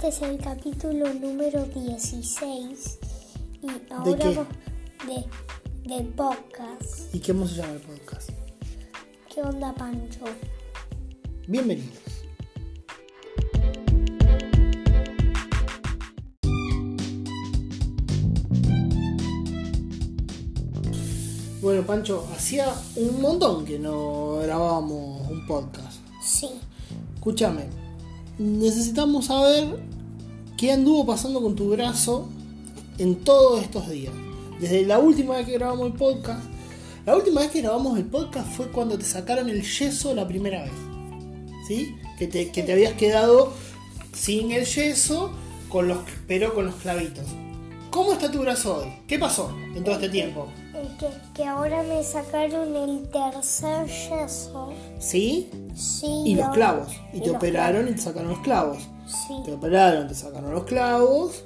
este es el capítulo número 16 y ahora qué? va- de, de podcast. ¿Y cómo se llama el podcast? ¿Qué onda, Pancho? Bienvenidos. Bueno, Pancho, hacía un montón que no grabábamos un podcast. Sí, Escúchame, necesitamos saber qué anduvo pasando con tu brazo en todos estos días. Desde la última vez que grabamos el podcast. La última vez que grabamos el podcast fue cuando te sacaron el yeso la primera vez. ¿Sí? Que te, que te habías quedado sin el yeso, con los, pero con los clavitos. ¿Cómo está tu brazo hoy? ¿Qué pasó en todo este tiempo? Que, que ahora me sacaron el tercer yeso. ¿Sí? Sí, Y los clavos. Y y te operaron y te sacaron los clavos. Sí, Te operaron, te sacaron los clavos,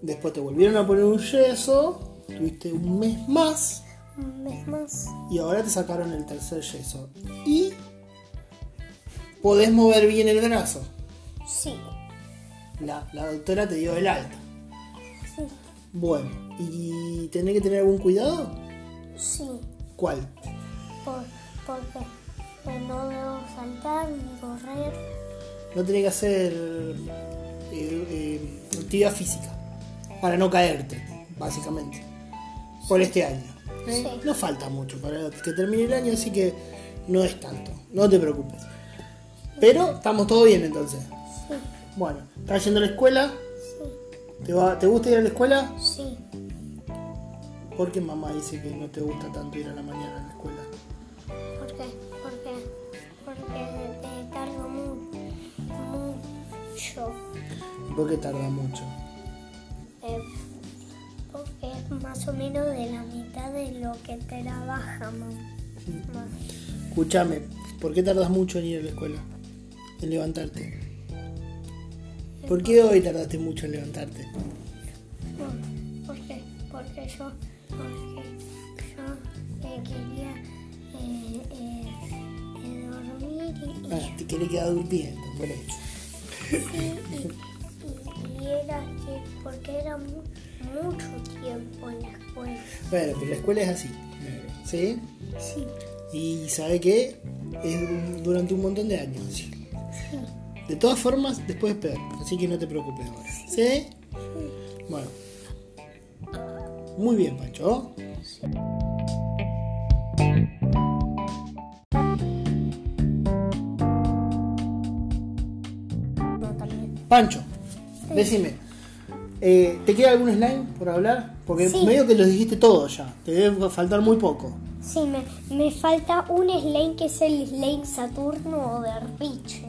después te volvieron a poner un yeso, tuviste un mes más un mes más. y ahora te sacaron el tercer yeso. Y podés mover bien el brazo. Sí, La, la doctora te dio el alta. sí, Bueno, ¿y tenés que tener algún cuidado? Sí. ¿Cuál? Por, porque eh, no debo saltar ni correr. No tenés que hacer eh, eh, actividad física para no caerte, básicamente, por este año. ¿eh? Sí. No falta mucho para que termine el año, así que no es tanto, no te preocupes. Pero estamos todo bien entonces. Sí, Bueno, ¿estás yendo a la escuela? ¿Te, va- ¿Te gusta ir a la escuela? sí. ¿Por qué mamá dice que no te gusta tanto ir a la mañana a la escuela? ¿Por qué? Porque, porque te tardo mu- mucho. ¿Por qué tarda mucho? eh, porque es más o menos de la mitad de lo que trabaja, mamá. Escúchame, ¿por qué tardas mucho en ir a la escuela? En levantarte. ¿Por qué hoy tardaste mucho en levantarte? Por- Porque, porque yo, porque yo eh, quería eh, dormir y, Ah, te querés quedar durmiendo, por eso. y, y- y era que, porque era mu- mucho tiempo en la escuela. Bueno, pero la escuela es así. ¿Sí? Sí, Y sabe qué? Es durante un montón de años. así. sí, De todas formas, después es peor. Así que no te preocupes ahora. ¿Sí? Bueno. Muy bien, Pancho. Pancho, decime. eh, ¿Te queda algún slime por hablar? Porque Sí. medio que los dijiste todos ya. Te debe faltar muy poco. Sí, me, me falta un slime que es el slime Saturno o de Riche.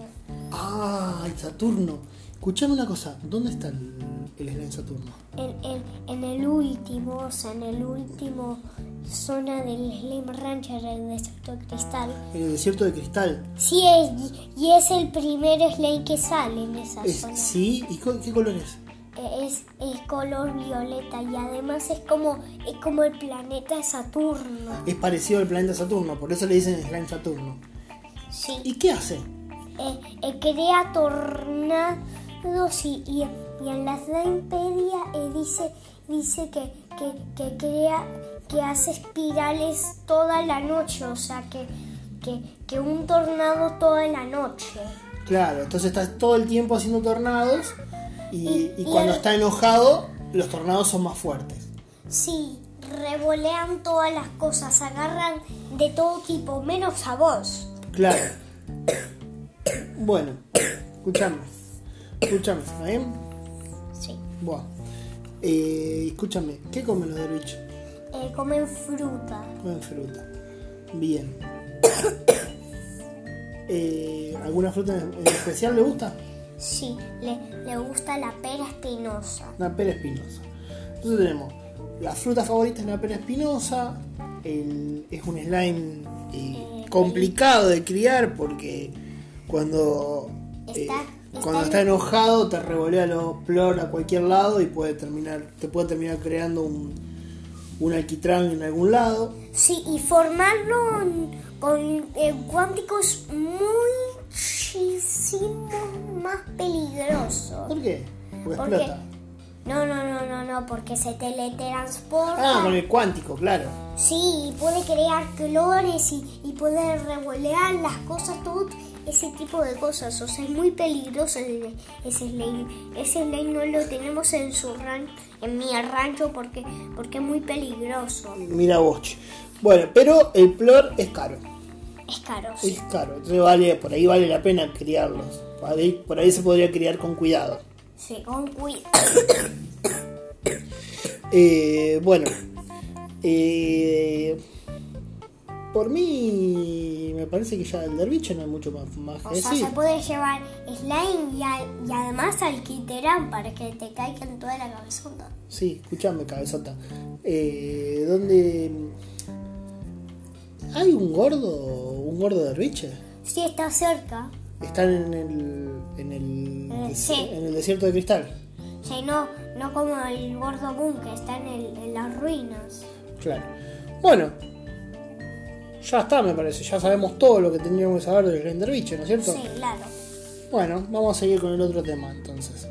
Ah, el Saturno. Escuchame una cosa. ¿Dónde está el, el slime Saturno? En, en, en el último, o sea, en el último zona del Slime Rancher, el desierto de cristal. En el desierto de cristal. Sí, es, y es el primer slime que sale en esa Es- zona. sí, ¿y co- qué color es? Eh, Es, es color violeta y además es como, es como el planeta Saturno. Es parecido al planeta Saturno, por eso le dicen slime Saturno. Sí. ¿Y qué hace? eh, eh, crea tornados y, y, y en la Slimepedia eh, dice, dice que, que, que crea, que hace espirales toda la noche, o sea que, que, que un tornado toda la noche. Claro, entonces está todo el tiempo haciendo tornados y, cuando el- está enojado, los tornados son más fuertes. Sí, revolean todas las cosas, agarran de todo tipo, menos a vos. Claro. Bueno, escúchame. Escúchame, ¿está bien? Sí. Buah. Eh, escúchame, ¿qué comen los derviches? Eh, comen fruta. Comen fruta. Bien. Eh, ¿Alguna fruta en especial le gusta? Sí, le, le gusta la pera espinosa. Una pera espinosa. Entonces tenemos la fruta favorita es la pera espinosa. el- es un slime eh, complicado de criar porque cuando, eh, Está- cuando está en- enojado te revolea los plor a cualquier lado y puede terminar, te puede terminar creando un, un alquitrán en algún lado. Sí, y formarlo con eh, cuánticos muy muchísimo más peligroso. ¿Por qué? Porque Porque- explota. No, no, no, no, no, porque se teletransporta. Ah, con el cuántico, claro. Sí, y puede crear clones y, y puede revolear las cosas, todo ese tipo de cosas. O sea, es muy peligroso ese, slime. Ese slime no lo tenemos en su ran, en mi rancho porque, porque es muy peligroso. Mira vos. Bueno, pero el plor es caro. Es caro. sí. Es caro. Entonces vale, por ahí vale la pena criarlos. Por ahí, por ahí se podría criar con cuidado. Sí, con cuidado. Eh, bueno, eh, por mí me parece que ya el derviche no hay mucho más, más O que sea, decir. se puede llevar slime y, a- y además alquitrán para que te caiga en toda la cabezota. Sí, escúchame, cabezota. Eh, ¿Dónde hay un gordo, un gordo derviche? Sí, está cerca. Están en el, en el, Eh, sí. en el desierto de cristal. Sí, no, no como el gordo boom que está en, el- en las ruinas. Claro. Bueno, ya está, me parece. Ya sabemos todo lo que tendríamos que saber del Derviche, ¿no es cierto? Sí, claro. Bueno, vamos a seguir con el otro tema entonces.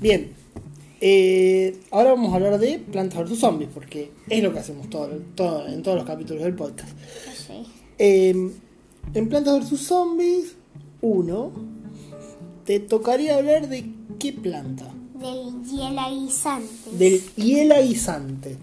Bien, eh, ahora vamos a hablar de Plantas vs Zombies, porque es lo que hacemos todo, todo- en todos los capítulos del podcast. Sí. Eh, en Plantas vs Zombies 1, te tocaría hablar de qué planta. Del hielaguisante. Del hiela guisante.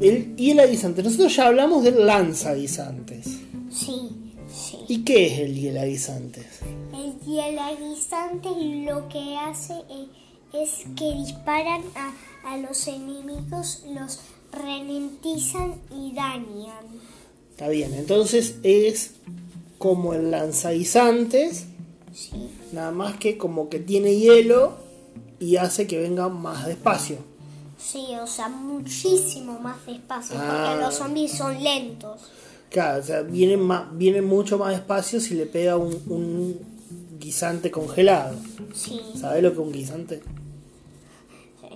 Del hiela guisante. Nosotros ya hablamos del lanza guisantes. Sí, sí. ¿Y qué es el hiela guisantes? El hielaguisante lo que hace eh, es que disparan a, a los enemigos, los ralentizan y dañan. Está bien, entonces es como el lanzaguisantes, Sí. nada más que como que tiene hielo y hace que venga más despacio. Sí, o sea, muchísimo más despacio, Ah. porque los zombies son lentos. Claro, o sea, viene, más, viene mucho más despacio si le pega un, un guisante congelado. Sí, ¿Sabes lo que es un guisante? sí.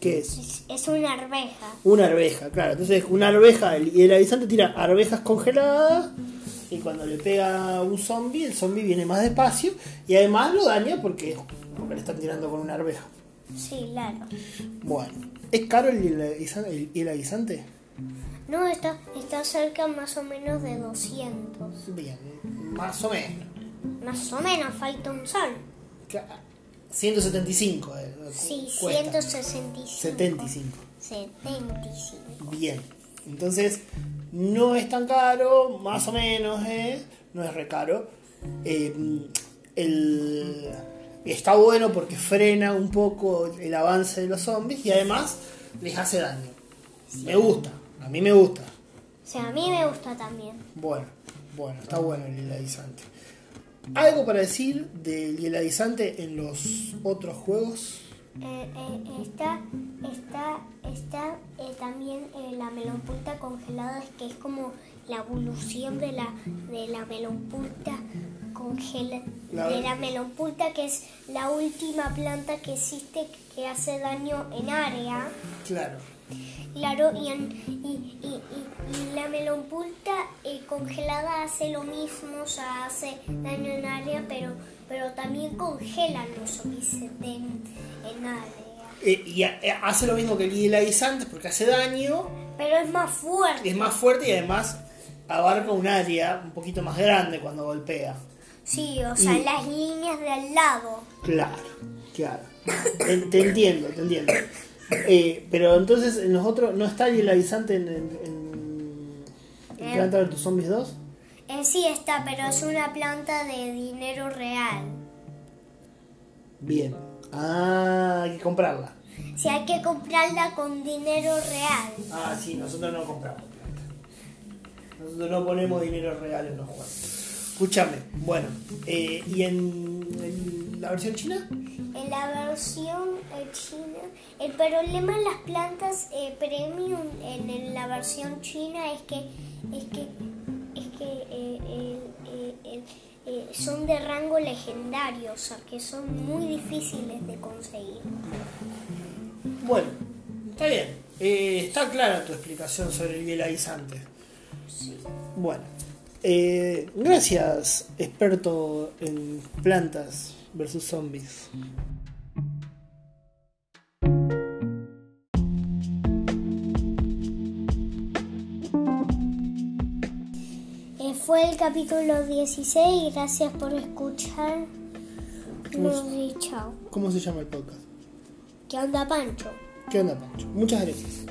¿Qué es? Es, una arveja. Una arveja, claro. Entonces una arveja, el- y el avisante tira arvejas congeladas y cuando le pega a un zombie, el zombie viene más despacio y además lo daña porque, porque le están tirando con una arveja. Sí, claro. Bueno, ¿es caro el, el hiela guisante? No, está, está cerca más o menos de 200. Bien, más o menos. Más o menos, falta un sol. Ca- 175. eh, Sí, cuesta. 165. 75. 75. Bien, entonces no es tan caro, más o menos, ¿eh? no es re caro. Eh, el- está bueno porque frena un poco el avance de los zombies y además les hace daño. Me gusta, a mí me gusta. O sea, a mí me gusta también. Bueno, bueno, está bueno el hieladizante. ¿Algo para decir del hieladizante en los otros juegos? Eh, eh, está está, está eh, también eh, la melonpulta congelada, es que es como la evolución de la, de la melonpulta congela, La- de la melonpulta que es la última planta que existe que hace daño en área. Claro. Claro, y, en- y, y- y- la melonpulta eh, congelada hace lo mismo, o sea, hace daño en área, pero, pero también congelan los zombies en, en área. Eh, y eh, hace lo mismo que el hieladizante porque hace daño, Pero es más fuerte. es más fuerte y además abarca un área un poquito más grande cuando golpea. Sí, o sea, Y- las líneas de al lado. Claro, claro. Te, te entiendo, te entiendo. Eh, pero entonces en los otros no está el hieladizante en, en, en- en. Planta vs Zombies 2. Sí está, pero es una planta de dinero real. Bien. Ah, hay que comprarla. Si hay que comprarla con dinero real. Ah, sí, nosotros no compramos plata. Nosotros no ponemos dinero real en los juegos. Escúchame, bueno, eh, ¿y en, en la versión china? En la versión eh, china, el problema de las plantas eh, premium en, en la versión china es que es que son de rango legendario, o sea que son muy difíciles de conseguir. Bueno, está bien. Eh, está clara tu explicación sobre el bielaguisante. Bueno, eh, gracias, experto en plantas versus zombies. Fue el capítulo 16. Gracias por escuchar. y chao. ¿Cómo se llama el podcast? ¿Qué onda, Pancho? ¿Qué onda, Pancho? Muchas gracias.